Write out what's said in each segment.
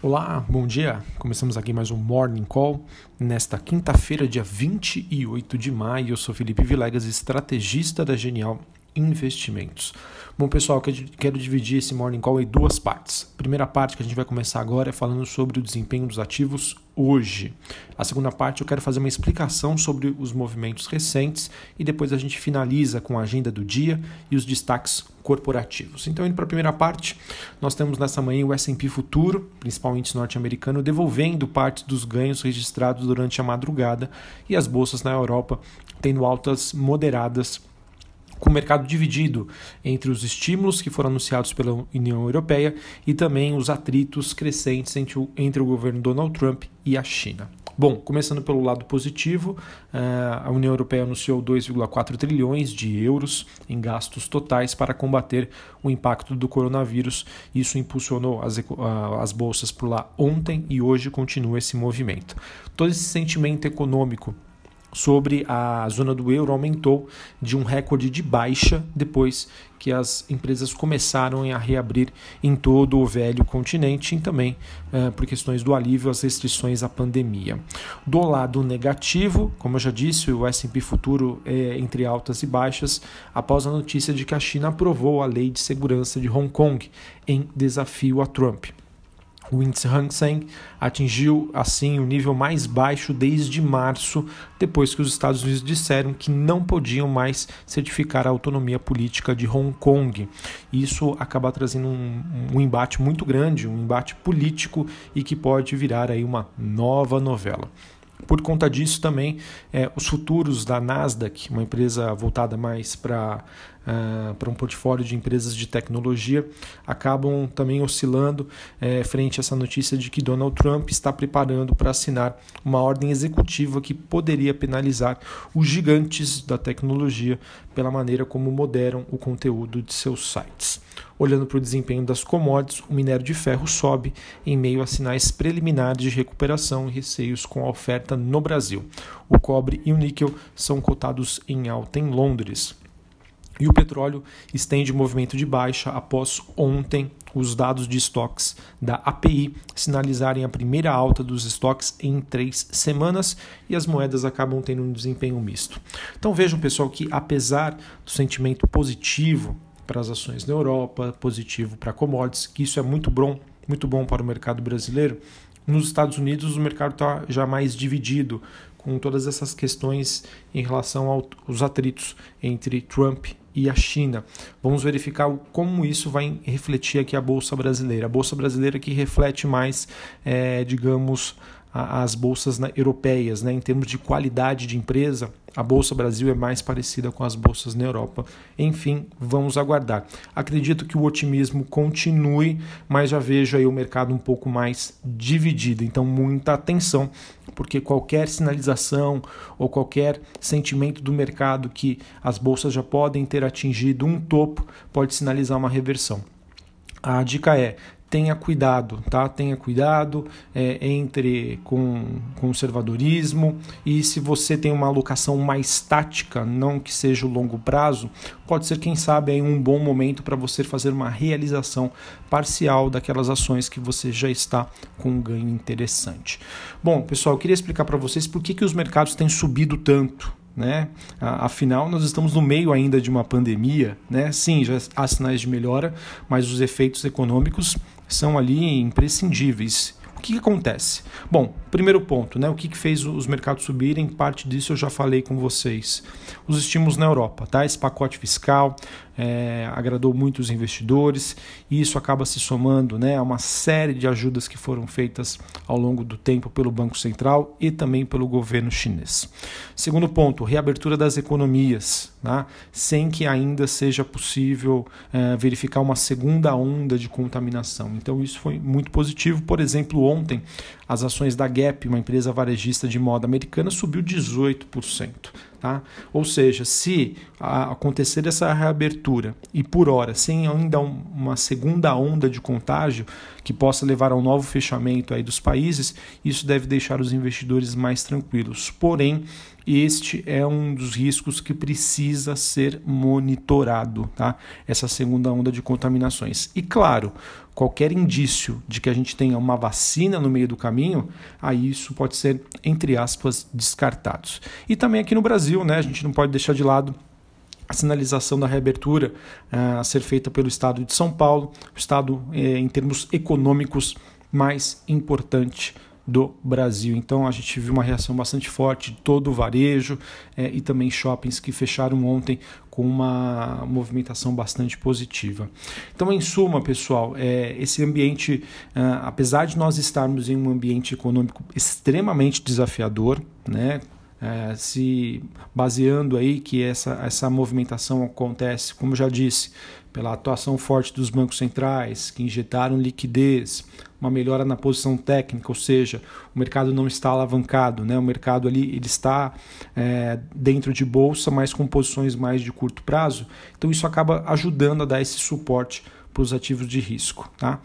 Olá, bom dia. Começamos aqui mais um Morning Call nesta quinta-feira, dia 28 de maio. Eu sou Felipe Vilegas, estrategista da Genial Investimentos. Bom, pessoal, quero dividir esse Morning Call em duas partes. A primeira parte que a gente vai começar agora é falando sobre o desempenho dos ativos hoje. A segunda parte eu quero fazer uma explicação sobre os movimentos recentes e depois a gente finaliza com a agenda do dia e os destaques corporativos. Então, indo para a primeira parte, nós temos nessa manhã o S&P Futuro, principal índice norte-americano, devolvendo parte dos ganhos registrados durante a madrugada e as bolsas na Europa tendo altas moderadas com o mercado dividido entre os estímulos que foram anunciados pela União Europeia e também os atritos crescentes entre o, entre o governo Donald Trump e a China. Bom, começando pelo lado positivo, eh, a União Europeia anunciou 2,4 trilhões de euros em gastos totais para combater o impacto do coronavírus. Isso impulsionou as, as bolsas por lá ontem e hoje continua esse movimento. Todo esse sentimento econômico sobre a zona do euro aumentou de um recorde de baixa depois que as empresas começaram a reabrir em todo o velho continente e também eh, por questões do alívio às restrições à pandemia. Do lado negativo, como eu já disse, o S&P futuro é entre altas e baixas após a notícia de que a China aprovou a lei de segurança de Hong Kong em desafio a Trump. O índice Hang Seng atingiu assim o nível mais baixo desde março, depois que os Estados Unidos disseram que não podiam mais certificar a autonomia política de Hong Kong. Isso acaba trazendo um, um embate muito grande, um embate político e que pode virar aí uma nova novela. Por conta disso, também é, os futuros da Nasdaq, uma empresa voltada mais para uh, para um portfólio de empresas de tecnologia, acabam também oscilando é, frente a essa notícia de que Donald Trump está preparando para assinar uma ordem executiva que poderia penalizar os gigantes da tecnologia pela maneira como moderam o conteúdo de seus sites. Olhando para o desempenho das commodities, o minério de ferro sobe em meio a sinais preliminares de recuperação e receios com a oferta no Brasil. O cobre e o níquel são cotados em alta em Londres. E o petróleo estende movimento de baixa após ontem os dados de estoques da API sinalizarem a primeira alta dos estoques em três semanas e as moedas acabam tendo um desempenho misto. Então vejam, pessoal, que apesar do sentimento positivo para as ações na Europa, positivo para commodities, que isso é muito bom, muito bom para o mercado brasileiro. Nos Estados Unidos o mercado está já mais dividido com todas essas questões em relação aos atritos entre Trump e a China. Vamos verificar como isso vai refletir aqui a Bolsa Brasileira. A Bolsa Brasileira que reflete mais, é, digamos, as bolsas europeias, né? em termos de qualidade de empresa, a Bolsa Brasil é mais parecida com as bolsas na Europa. Enfim, vamos aguardar. Acredito que o otimismo continue, mas já vejo aí o mercado um pouco mais dividido. Então, muita atenção, porque qualquer sinalização ou qualquer sentimento do mercado que as bolsas já podem ter atingido um topo pode sinalizar uma reversão. A dica é tenha cuidado, tá? Tenha cuidado é, entre com conservadorismo e se você tem uma alocação mais tática, não que seja o longo prazo, pode ser quem sabe aí um bom momento para você fazer uma realização parcial daquelas ações que você já está com um ganho interessante. Bom, pessoal, eu queria explicar para vocês por que, que os mercados têm subido tanto né? Afinal, nós estamos no meio ainda de uma pandemia, né? Sim, já há sinais de melhora, mas os efeitos econômicos são ali imprescindíveis. O que, que acontece? Bom, primeiro ponto, né? O que, que fez os mercados subirem? Parte disso eu já falei com vocês. Os estímulos na Europa, tá? Esse pacote fiscal, é, agradou muito os investidores e isso acaba se somando né, a uma série de ajudas que foram feitas ao longo do tempo pelo Banco Central e também pelo governo chinês. Segundo ponto, reabertura das economias, né, sem que ainda seja possível é, verificar uma segunda onda de contaminação. Então isso foi muito positivo. Por exemplo, ontem as ações da Gap, uma empresa varejista de moda americana, subiu 18%. Tá? Ou seja, se acontecer essa reabertura e por hora, sem ainda uma segunda onda de contágio que possa levar ao novo fechamento aí dos países, isso deve deixar os investidores mais tranquilos. Porém, este é um dos riscos que precisa ser monitorado, tá? Essa segunda onda de contaminações. E claro, qualquer indício de que a gente tenha uma vacina no meio do caminho, aí isso pode ser, entre aspas, descartado. E também aqui no Brasil, né? A gente não pode deixar de lado a sinalização da reabertura uh, a ser feita pelo Estado de São Paulo, o Estado, eh, em termos econômicos, mais importante do Brasil. Então a gente viu uma reação bastante forte de todo o varejo é, e também shoppings que fecharam ontem com uma movimentação bastante positiva. Então, em suma, pessoal, é, esse ambiente, é, apesar de nós estarmos em um ambiente econômico extremamente desafiador, né, é, se baseando aí que essa, essa movimentação acontece, como já disse, pela atuação forte dos bancos centrais, que injetaram liquidez, uma melhora na posição técnica, ou seja, o mercado não está alavancado, né? o mercado ali ele está é, dentro de bolsa, mas com posições mais de curto prazo, então isso acaba ajudando a dar esse suporte para os ativos de risco. Tá?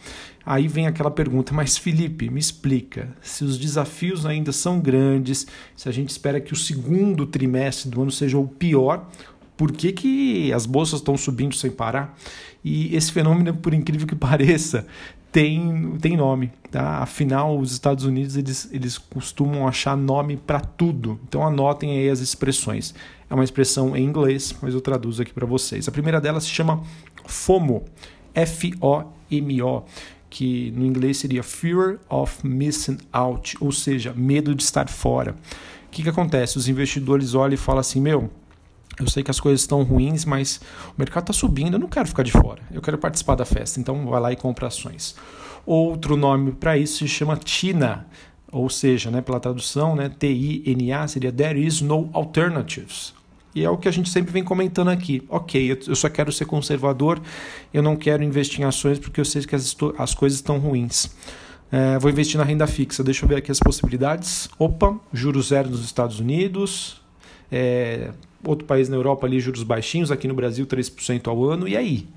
Aí vem aquela pergunta, mas Felipe, me explica, se os desafios ainda são grandes, se a gente espera que o segundo trimestre do ano seja o pior, por que, que as bolsas estão subindo sem parar? E esse fenômeno, por incrível que pareça, tem, tem nome. Tá? Afinal, os Estados Unidos eles, eles costumam achar nome para tudo. Então anotem aí as expressões. É uma expressão em inglês, mas eu traduzo aqui para vocês. A primeira delas se chama FOMO. F-O-M-O, que no inglês seria Fear of Missing Out, ou seja, medo de estar fora. O que, que acontece? Os investidores olham e falam assim: meu, eu sei que as coisas estão ruins, mas o mercado está subindo, eu não quero ficar de fora, eu quero participar da festa, então vai lá e compra ações. Outro nome para isso se chama TINA, ou seja, né, pela tradução, né, T-I-N-A seria There is no alternatives. E é o que a gente sempre vem comentando aqui. Ok, eu só quero ser conservador, eu não quero investir em ações porque eu sei que as, as coisas estão ruins. É, vou investir na renda fixa. Deixa eu ver aqui as possibilidades. Opa, juros zero nos Estados Unidos. É, outro país na Europa ali, juros baixinhos. Aqui no Brasil, 3% ao ano. E aí?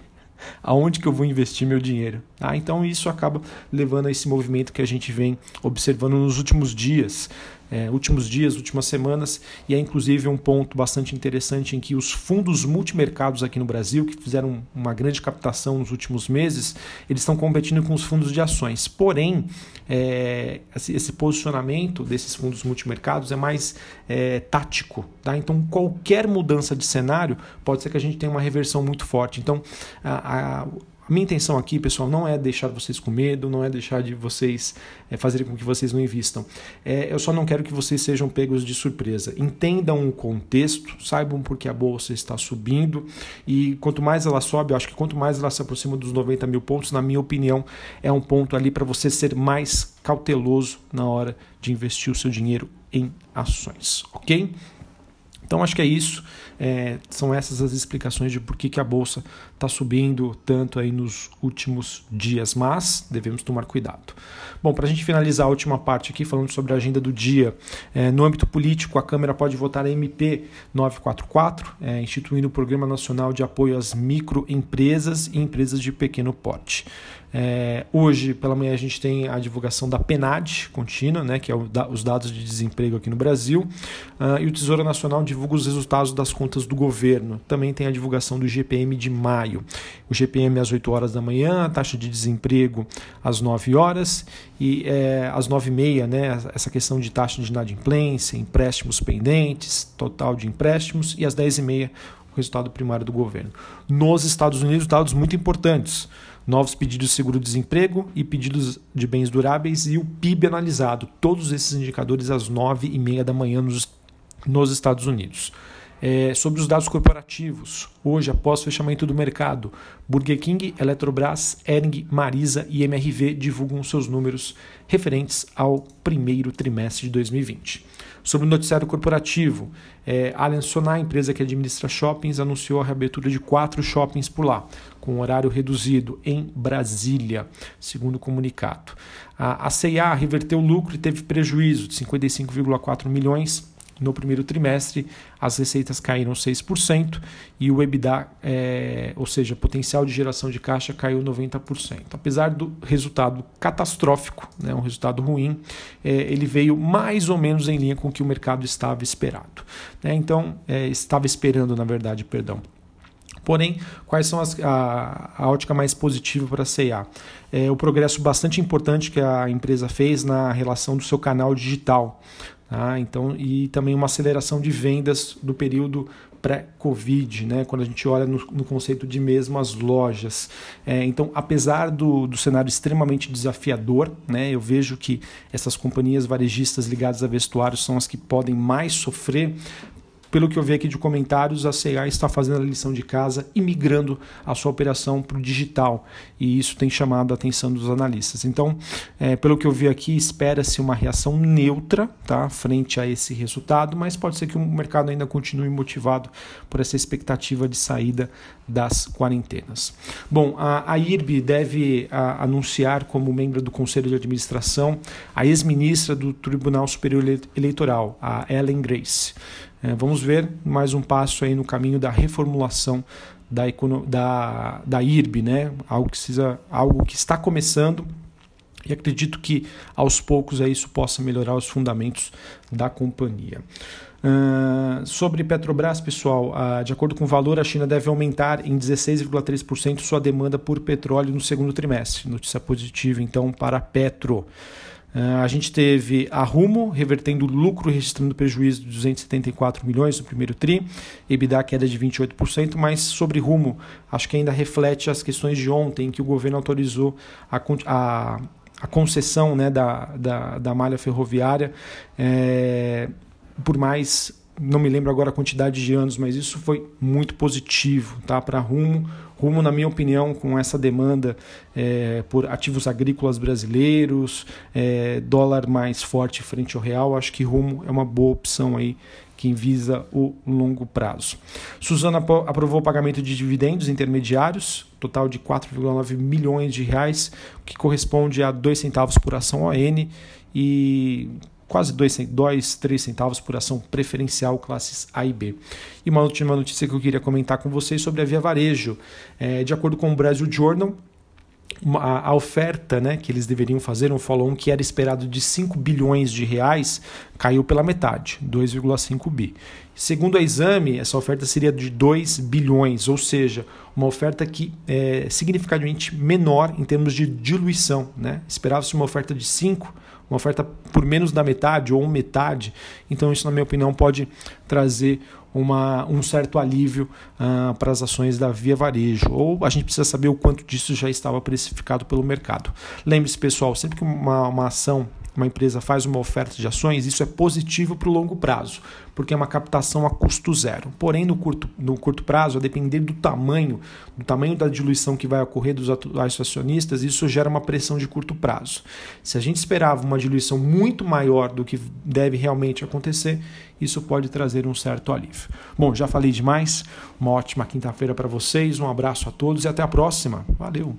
aonde que eu vou investir meu dinheiro. Ah, então isso acaba levando a esse movimento que a gente vem observando nos últimos dias é, últimos dias, últimas semanas, e é inclusive um ponto bastante interessante em que os fundos multimercados aqui no Brasil, que fizeram uma grande captação nos últimos meses, eles estão competindo com os fundos de ações. Porém, é, esse posicionamento desses fundos multimercados é mais é, tático. Tá? Então, qualquer mudança de cenário pode ser que a gente tenha uma reversão muito forte. Então, a, a a minha intenção aqui, pessoal, não é deixar vocês com medo, não é deixar de vocês é, fazerem com que vocês não invistam. É, eu só não quero que vocês sejam pegos de surpresa. Entendam o contexto, saibam por que a bolsa está subindo e quanto mais ela sobe, eu acho que quanto mais ela se aproxima dos 90 mil pontos, na minha opinião, é um ponto ali para você ser mais cauteloso na hora de investir o seu dinheiro em ações, ok? Então acho que é isso. É, são essas as explicações de por que, que a bolsa está subindo tanto aí nos últimos dias, mas devemos tomar cuidado. Bom, para a gente finalizar a última parte aqui, falando sobre a agenda do dia, é, no âmbito político, a Câmara pode votar a MP 944, é, instituindo o Programa Nacional de Apoio às Microempresas e Empresas de Pequeno Porte. É, hoje, pela manhã, a gente tem a divulgação da PNAD contínua, né, que é o, da, os dados de desemprego aqui no Brasil, uh, e o Tesouro Nacional divulga os resultados das contas do governo. Também tem a divulgação do GPM de maio. O GPM às 8 horas da manhã, a taxa de desemprego às 9 horas e é, às 9 e meia, né, essa questão de taxa de inadimplência, empréstimos pendentes, total de empréstimos, e às 10 e meia o resultado primário do governo. Nos Estados Unidos, dados muito importantes novos pedidos de seguro-desemprego e pedidos de bens duráveis e o PIB analisado. Todos esses indicadores às nove e meia da manhã nos, nos Estados Unidos. É, sobre os dados corporativos, hoje, após fechamento do mercado, Burger King, Eletrobras, Ering, Marisa e MRV divulgam seus números referentes ao primeiro trimestre de 2020. Sobre o noticiário corporativo, é, Allianz Sonai, empresa que administra shoppings, anunciou a reabertura de quatro shoppings por lá, com horário reduzido em Brasília, segundo o comunicado. A, a CIA reverteu lucro e teve prejuízo de 55,4 milhões no primeiro trimestre, as receitas caíram 6% e o EBITDA, é, ou seja, potencial de geração de caixa, caiu 90%. Apesar do resultado catastrófico, né, um resultado ruim, é, ele veio mais ou menos em linha com o que o mercado estava esperado. Né? Então, é, estava esperando, na verdade, perdão. Porém, quais são as, a, a ótica mais positiva para a CIA? É, o progresso bastante importante que a empresa fez na relação do seu canal digital. Tá? Então, e também uma aceleração de vendas do período pré-Covid, né? quando a gente olha no, no, conceito de mesmo as lojas. É, então, apesar do, do cenário extremamente desafiador, né? eu vejo que essas companhias varejistas ligadas a vestuário são as que podem mais sofrer pelo que eu vi aqui de comentários, a CA está fazendo a lição de casa e migrando a sua operação para o digital. E isso tem chamado a atenção dos analistas. Então, é, pelo que eu vi aqui, espera-se uma reação neutra tá, frente a esse resultado, mas pode ser que o mercado ainda continue motivado por essa expectativa de saída das quarentenas. Bom, a, a IRB deve a, anunciar como membro do Conselho de Administração a ex-ministra do Tribunal Superior Eleitoral, a Ellen Grace. É, vamos ver mais um passo aí no caminho da reformulação da, da, da IRB, né? algo, que precisa, algo que está começando e acredito que aos poucos aí isso possa melhorar os fundamentos da companhia. Uh, sobre Petrobras, pessoal, uh, de acordo com o valor, a China deve aumentar em 16,3% sua demanda por petróleo no segundo trimestre. Notícia positiva, então, para Petro. Uh, a gente teve a Rumo revertendo lucro, registrando prejuízo de 274 milhões no primeiro TRI, EBITDA queda de 28%, mas sobre Rumo, acho que ainda reflete as questões de ontem, que o governo autorizou a, a, a concessão né, da, da, da malha ferroviária, é, por mais não me lembro agora a quantidade de anos, mas isso foi muito positivo tá, para Rumo. Rumo, na minha opinião, com essa demanda é, por ativos agrícolas brasileiros, é, dólar mais forte frente ao real, acho que Rumo é uma boa opção aí quem visa o longo prazo. Suzana aprovou o pagamento de dividendos intermediários, total de 4,9 milhões de reais, que corresponde a 2 centavos por ação ON e quase 2, 3 centavos por ação preferencial classes A e B. E uma última notícia que eu queria comentar com vocês sobre a Via Varejo. É, de acordo com o Brasil Journal, a oferta né, que eles deveriam fazer, um follow-on que era esperado de 5 bilhões de reais, caiu pela metade, 2,5 bi. Segundo a Exame, essa oferta seria de 2 bilhões, ou seja, uma oferta que é significativamente menor em termos de diluição. Né? Esperava-se uma oferta de 5 uma oferta por menos da metade ou metade. Então, isso, na minha opinião, pode trazer uma, um certo alívio uh, para as ações da Via Varejo. Ou a gente precisa saber o quanto disso já estava precificado pelo mercado. Lembre-se, pessoal, sempre que uma, uma ação uma empresa faz uma oferta de ações, isso é positivo para o longo prazo, porque é uma captação a custo zero. Porém, no curto, no curto prazo, a depender do tamanho, do tamanho da diluição que vai ocorrer dos atuais acionistas, isso gera uma pressão de curto prazo. Se a gente esperava uma diluição muito maior do que deve realmente acontecer, isso pode trazer um certo alívio. Bom, já falei demais. Uma ótima quinta-feira para vocês, um abraço a todos e até a próxima. Valeu!